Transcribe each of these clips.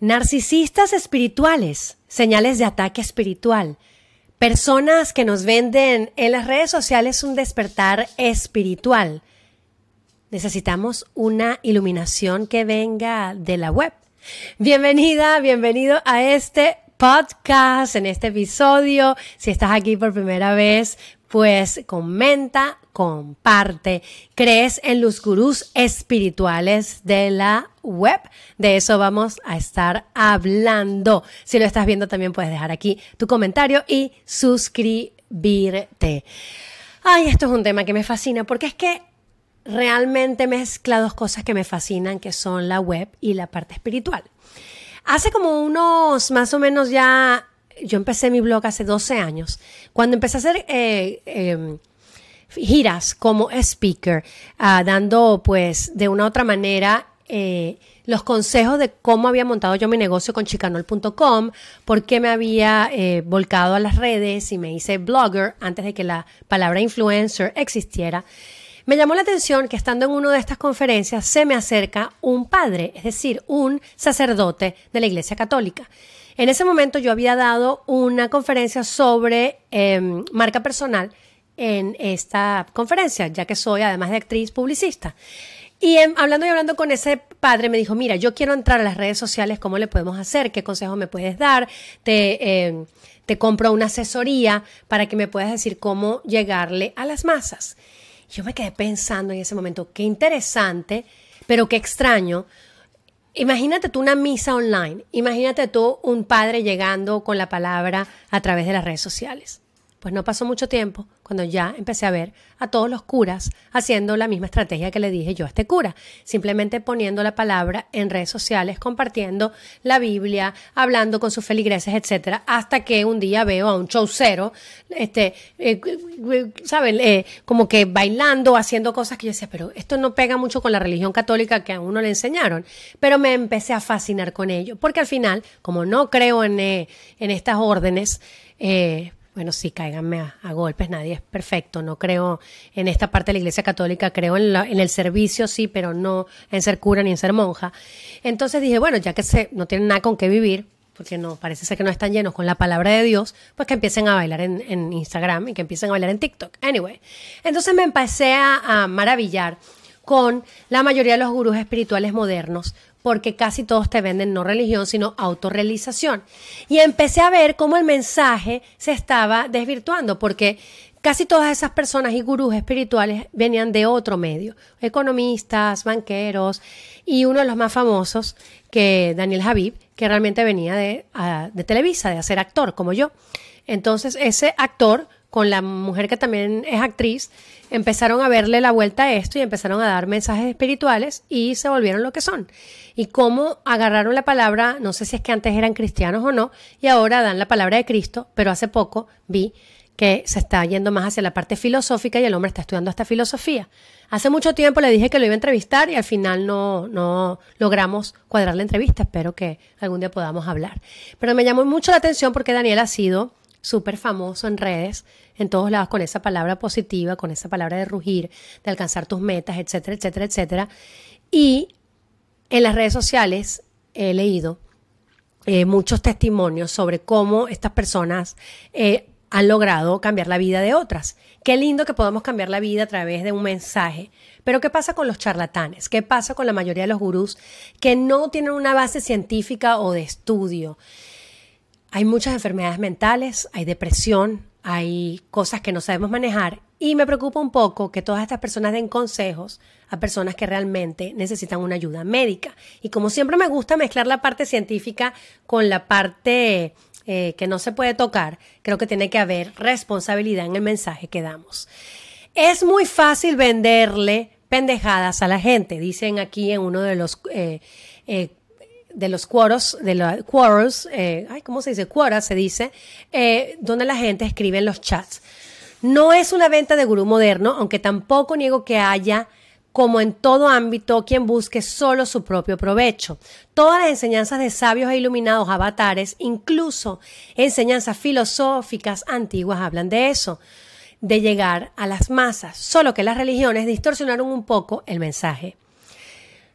Narcisistas espirituales, señales de ataque espiritual. Personas que nos venden en las redes sociales un despertar espiritual. Necesitamos una iluminación que venga de la web. Bienvenida, bienvenido a este podcast, en este episodio. Si estás aquí por primera vez, pues comenta, comparte. ¿Crees en los gurús espirituales de la web? De eso vamos a estar hablando. Si lo estás viendo, también puedes dejar aquí tu comentario y suscribirte. Ay, esto es un tema que me fascina porque es que realmente mezcla dos cosas que me fascinan, que son la web y la parte espiritual. Hace como unos, más o menos ya, yo empecé mi blog hace 12 años, cuando empecé a hacer eh, em, giras como speaker, ah, dando pues de una u otra manera eh, los consejos de cómo había montado yo mi negocio con chicanol.com, por qué me había eh, volcado a las redes y me hice blogger antes de que la palabra influencer existiera. Me llamó la atención que estando en una de estas conferencias se me acerca un padre, es decir, un sacerdote de la Iglesia Católica. En ese momento yo había dado una conferencia sobre em, marca personal en esta conferencia, ya que soy además de actriz publicista. Y em, hablando y hablando con ese padre, me dijo, mira, yo quiero entrar a las redes sociales, ¿cómo le podemos hacer? ¿Qué consejos me puedes dar? Te, em, te compro una asesoría para que me puedas decir cómo llegarle a las masas. Yo me quedé pensando en ese momento, qué interesante, pero qué extraño. Imagínate tú una misa online, imagínate tú un padre llegando con la palabra a través de las redes sociales. Pues no pasó mucho tiempo cuando ya empecé a ver a todos los curas haciendo la misma estrategia que le dije yo a este cura, simplemente poniendo la palabra en redes sociales, compartiendo la Biblia, hablando con sus feligreses, etcétera, hasta que un día veo a un chaucero, este, eh, saben, eh, como que bailando, haciendo cosas que yo decía, pero esto no pega mucho con la religión católica que a uno le enseñaron, pero me empecé a fascinar con ello, porque al final, como no creo en, eh, en estas órdenes, eh, bueno, sí, cáiganme a, golpes, nadie es perfecto. No creo en esta parte de la Iglesia Católica, creo en, en, el servicio, sí, pero no en ser cura ni en ser monja. Entonces dije, bueno, ya que se, no tienen nada con qué vivir, porque no, parece ser que no están llenos con la palabra de Dios, pues que empiecen a bailar en, en Instagram y que empiecen a bailar en TikTok. Anyway, entonces me empecé a, a maravillar con la mayoría de los gurús espirituales modernos, porque casi todos te venden no religión, sino autorrealización. Y empecé a ver cómo el mensaje se estaba desvirtuando, porque casi todas esas personas y gurús espirituales venían de otro medio, economistas, banqueros, y uno de los más famosos, que Daniel Javib, que realmente venía de, de Televisa, de ser actor, como yo. Entonces, ese actor con la mujer que también es actriz, empezaron a verle la vuelta a esto y empezaron a dar mensajes espirituales y se volvieron lo que son. Y cómo agarraron la palabra, no sé si es que antes eran cristianos o no, y ahora dan la palabra de Cristo, pero hace poco vi que se está yendo más hacia la parte filosófica y el hombre está estudiando esta filosofía. Hace mucho tiempo le dije que lo iba a entrevistar y al final no, no logramos cuadrar la entrevista. Espero que algún día podamos hablar. Pero me llamó mucho la atención porque Daniel ha sido súper famoso en redes, en todos lados, con esa palabra positiva, con esa palabra de rugir, de alcanzar tus metas, etcétera, etcétera, etcétera. Y en las redes sociales he leído eh, muchos testimonios sobre cómo estas personas eh, han logrado cambiar la vida de otras. Qué lindo que podamos cambiar la vida a través de un mensaje. Pero ¿qué pasa con los charlatanes? ¿Qué pasa con la mayoría de los gurús que no tienen una base científica o de estudio? Hay muchas enfermedades mentales, hay depresión, hay cosas que no sabemos manejar y me preocupa un poco que todas estas personas den consejos a personas que realmente necesitan una ayuda médica. Y como siempre me gusta mezclar la parte científica con la parte eh, que no se puede tocar, creo que tiene que haber responsabilidad en el mensaje que damos. Es muy fácil venderle pendejadas a la gente, dicen aquí en uno de los eh, eh, de los cuoros, de los quoros, eh, ay, ¿cómo se dice? Quoras se dice, eh, donde la gente escribe en los chats. No es una venta de gurú moderno, aunque tampoco niego que haya, como en todo ámbito, quien busque solo su propio provecho. Todas las enseñanzas de sabios e iluminados avatares, incluso enseñanzas filosóficas antiguas, hablan de eso, de llegar a las masas, solo que las religiones distorsionaron un poco el mensaje.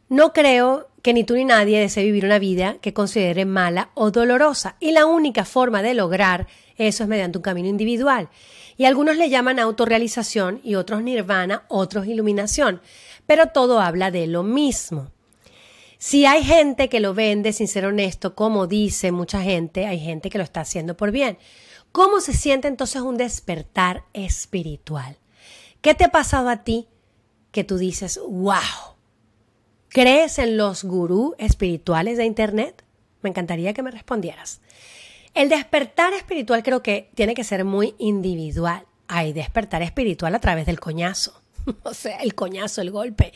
No creo que ni tú ni nadie desee vivir una vida que considere mala o dolorosa. Y la única forma de lograr eso es mediante un camino individual. Y algunos le llaman autorrealización y otros nirvana, otros iluminación. Pero todo habla de lo mismo. Si hay gente que lo vende sin ser honesto, como dice mucha gente, hay gente que lo está haciendo por bien. ¿Cómo se siente entonces un despertar espiritual? ¿Qué te ha pasado a ti que tú dices, wow? ¿Crees en los gurús espirituales de Internet? Me encantaría que me respondieras. El despertar espiritual creo que tiene que ser muy individual. Hay despertar espiritual a través del coñazo. o sea, el coñazo, el golpe.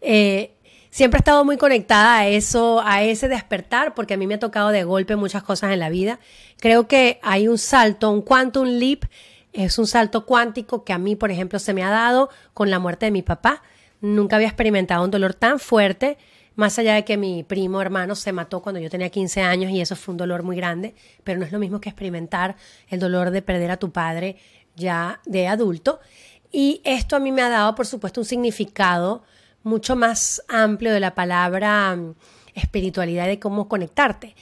Eh, siempre he estado muy conectada a eso, a ese despertar, porque a mí me ha tocado de golpe muchas cosas en la vida. Creo que hay un salto, un quantum leap, es un salto cuántico que a mí, por ejemplo, se me ha dado con la muerte de mi papá. Nunca había experimentado un dolor tan fuerte, más allá de que mi primo hermano se mató cuando yo tenía 15 años y eso fue un dolor muy grande, pero no es lo mismo que experimentar el dolor de perder a tu padre ya de adulto. Y esto a mí me ha dado, por supuesto, un significado mucho más amplio de la palabra mm, espiritualidad y de cómo conectarte.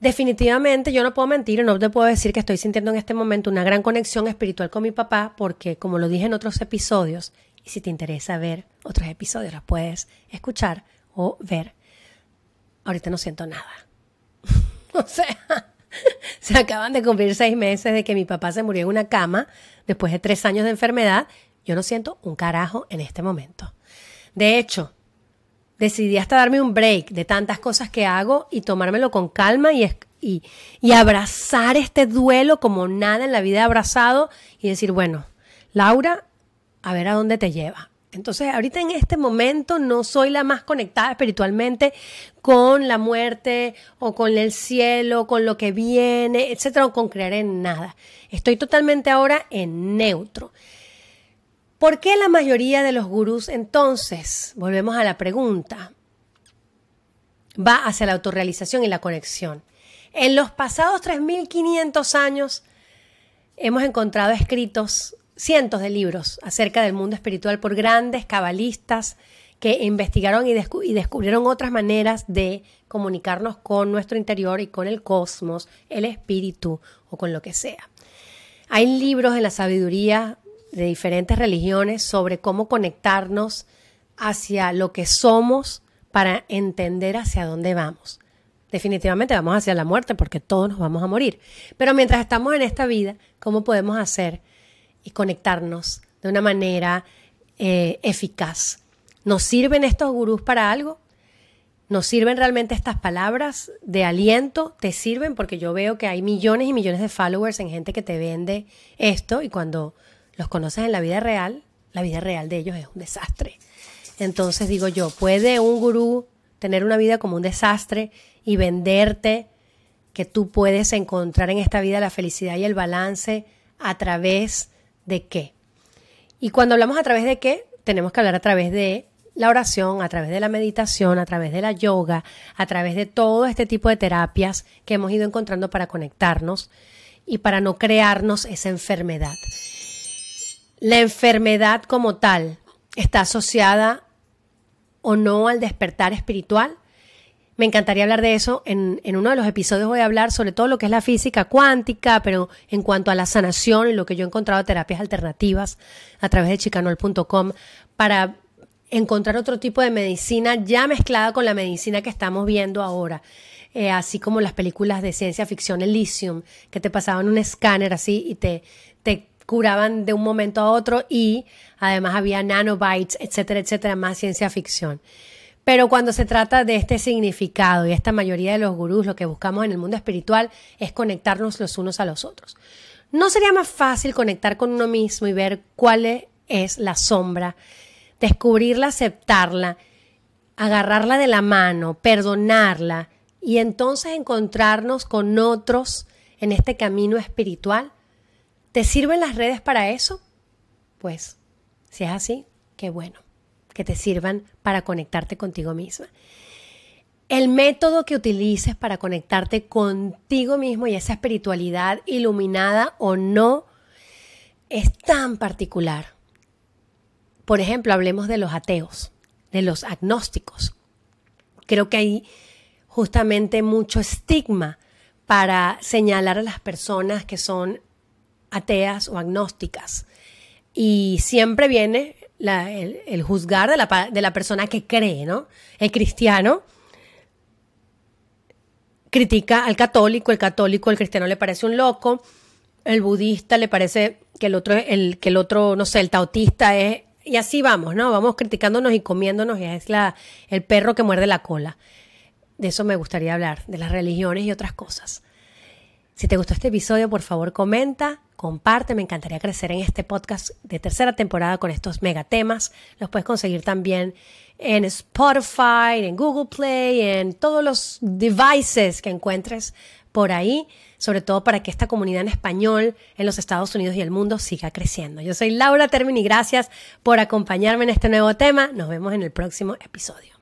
Definitivamente yo no puedo mentir, no te puedo decir que estoy sintiendo en este momento una gran conexión espiritual con mi papá, porque como lo dije en otros episodios, y si te interesa ver otros episodios, los puedes escuchar o ver. Ahorita no siento nada. o sea, se acaban de cumplir seis meses de que mi papá se murió en una cama después de tres años de enfermedad. Yo no siento un carajo en este momento. De hecho, decidí hasta darme un break de tantas cosas que hago y tomármelo con calma y, y, y abrazar este duelo como nada en la vida he abrazado y decir, bueno, Laura, a ver a dónde te lleva. Entonces, ahorita en este momento no soy la más conectada espiritualmente con la muerte o con el cielo, con lo que viene, etcétera, o con creer en nada. Estoy totalmente ahora en neutro. ¿Por qué la mayoría de los gurús entonces, volvemos a la pregunta, va hacia la autorrealización y la conexión? En los pasados 3.500 años hemos encontrado escritos cientos de libros acerca del mundo espiritual por grandes cabalistas que investigaron y, descubrieron otras maneras de comunicarnos con nuestro interior y con el cosmos, el espíritu o con lo que sea. Hay libros en la sabiduría de diferentes religiones sobre cómo conectarnos hacia lo que somos para entender hacia dónde vamos. Definitivamente vamos hacia la muerte porque todos nos vamos a morir. Pero mientras estamos en esta vida, ¿cómo podemos hacer y conectarnos de una manera eh, eficaz. ¿Nos sirven estos gurús para algo? ¿Nos sirven realmente estas palabras de aliento? ¿Te sirven? Porque yo veo que hay millones y millones de followers en gente que te vende esto y cuando los conoces en la vida real, la vida real de ellos es un desastre. Entonces digo yo, ¿puede un gurú tener una vida como un desastre y venderte que tú puedes encontrar en esta vida la felicidad y el balance a través de qué. Y cuando hablamos a través de qué, tenemos que hablar a través de la oración, a través de la meditación, a través de la yoga, a través de todo este tipo de terapias que hemos ido encontrando para conectarnos y para no crearnos esa enfermedad. La enfermedad como tal está asociada o no al despertar espiritual, me encantaría hablar de eso. En, uno de los episodios voy a hablar sobre todo lo que es la física cuántica, pero en cuanto a la sanación y lo que yo he encontrado terapias alternativas a través de chicanol.com para encontrar otro tipo de medicina ya mezclada con la medicina que estamos viendo ahora. Eh, así como las películas de ciencia ficción Elysium, que te pasaban un escáner así y te, te curaban de un momento a otro y además había nanobytes, etcétera, etcétera, más ciencia ficción. Pero cuando se trata de este significado y esta mayoría de los gurús, lo que buscamos en el mundo espiritual es conectarnos los unos a los otros. ¿No sería más fácil conectar con uno mismo y ver cuál es la sombra, descubrirla, aceptarla, agarrarla de la mano, perdonarla y entonces encontrarnos con otros en este camino espiritual? ¿Te sirven las redes para eso? Pues, si es así, qué bueno que te sirvan para conectarte contigo misma. El método que utilices para conectarte contigo mismo y esa espiritualidad iluminada o no es tan particular. Por ejemplo, hablemos de los ateos, de los agnósticos. creo que hay justamente mucho estigma para señalar a las personas que son ateas o agnósticas. Y siempre viene el, juzgar de la, de la persona que cree, ¿no? El cristiano critica al católico, el católico, el cristiano le parece un loco, el budista le parece que el otro, el, que el otro, no sé, el tautista es, y así vamos, ¿no? Vamos criticándonos y comiéndonos y es la, el perro que muerde la cola. De eso me gustaría hablar, de las religiones y otras cosas. Si te gustó este episodio, por favor comenta, comparte. Me encantaría crecer en este podcast de tercera temporada con estos megatemas. Los puedes conseguir también en Spotify, en Google Play, en todos los devices que encuentres por ahí, sobre todo para que esta comunidad en español en los Estados Unidos y el mundo siga creciendo. Yo soy Laura Termini, gracias por acompañarme en este nuevo tema. Nos vemos en el próximo episodio.